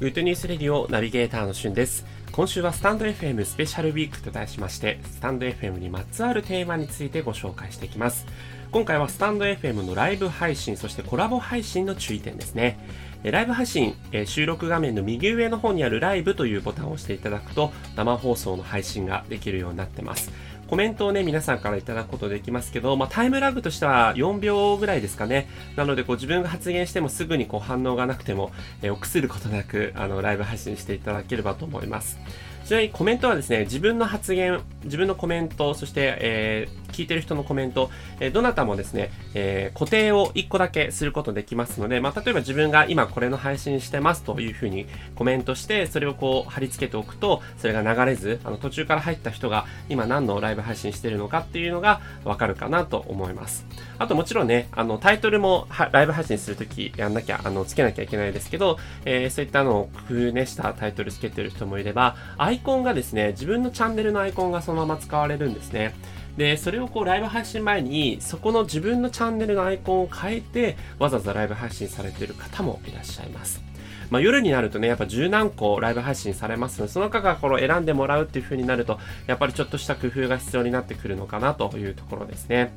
グッドニュースレディオナビゲーターのしゅんです。今週はスタンド FM スペシャルウィークと題しまして、スタンド FM にまつわるテーマについてご紹介していきます。今回はスタンド FM のライブ配信、そしてコラボ配信の注意点ですね。ライブ配信、収録画面の右上の方にあるライブというボタンを押していただくと、生放送の配信ができるようになってます。コメントをね、皆さんからいただくことできますけど、まあ、タイムラグとしては4秒ぐらいですかね。なので、こう自分が発言してもすぐにこう反応がなくても、えー、臆することなく、あの、ライブ配信していただければと思います。ちなみにコメントはですね、自分の発言、自分のコメント、そして、えー、聞いてる人のコメント、えー、どなたもですね、えー、固定を1個だけすることできますので、まあ、例えば自分が今これの配信してますというふうにコメントして、それをこう貼り付けておくと、それが流れず、あの途中から入った人が今何のライブ配信してるのかっていうのがわかるかなと思います。あともちろんね、あのタイトルもライブ配信するときやんなきゃ、あのつけなきゃいけないですけど、えー、そういったのを工夫ねしたタイトルつけてる人もいれば、アイコンがですね、自分のチャンネルのアイコンがそのまま使われるんですね。で、それをこうライブ配信前に、そこの自分のチャンネルのアイコンを変えて、わざわざライブ配信されてる方もいらっしゃいます。まあ、夜になるとね、やっぱ十何個ライブ配信されますので、その中からこの選んでもらうっていう風になると、やっぱりちょっとした工夫が必要になってくるのかなというところですね。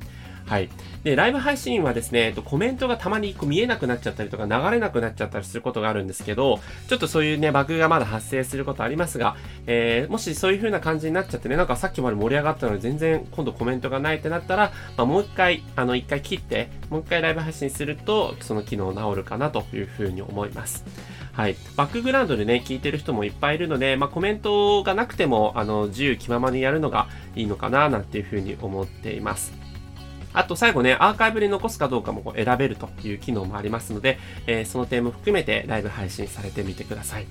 はい。で、ライブ配信はですね、コメントがたまにこう見えなくなっちゃったりとか流れなくなっちゃったりすることがあるんですけど、ちょっとそういうね、バグがまだ発生することありますが、えー、もしそういう風な感じになっちゃってね、なんかさっきまで盛り上がったのに全然今度コメントがないってなったら、まあ、もう一回、あの、一回切って、もう一回ライブ配信すると、その機能治るかなという風に思います。はい。バックグラウンドでね、聞いてる人もいっぱいいるので、まあ、コメントがなくても、あの、自由気ままにやるのがいいのかな、なんていう風に思っています。あと最後ね、アーカイブに残すかどうかも選べるという機能もありますので、えー、その点も含めてライブ配信されてみてください。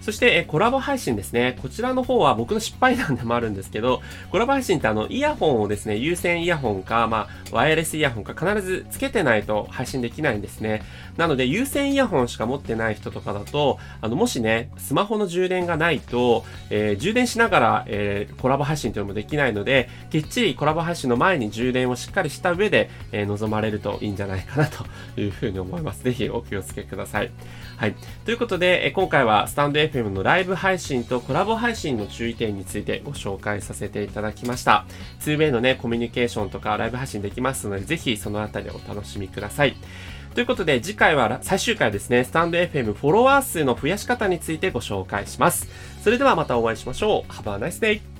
そして、えコラボ配信ですね。こちらの方は僕の失敗談でもあるんですけど、コラボ配信ってあの、イヤホンをですね、有線イヤホンか、まあ、ワイヤレスイヤホンか必ずつけてないと配信できないんですね。なので、有線イヤホンしか持ってない人とかだと、あの、もしね、スマホの充電がないと、えー、充電しながら、えー、コラボ配信というのもできないので、きっちりコラボ配信の前に充電をしっかりした上で、えー、臨まれるといいんじゃないかなというふうに思います。ぜひお気をつけください。はい。ということで、え今回はスタンド FM のライブ配信とコラボ配信の注意点についてご紹介させていただきました。2way のね、コミュニケーションとかライブ配信できますので、ぜひそのあたりお楽しみください。ということで、次回は最終回ですね、スタンド FM フォロワー数の増やし方についてご紹介します。それではまたお会いしましょう。Have a nice day!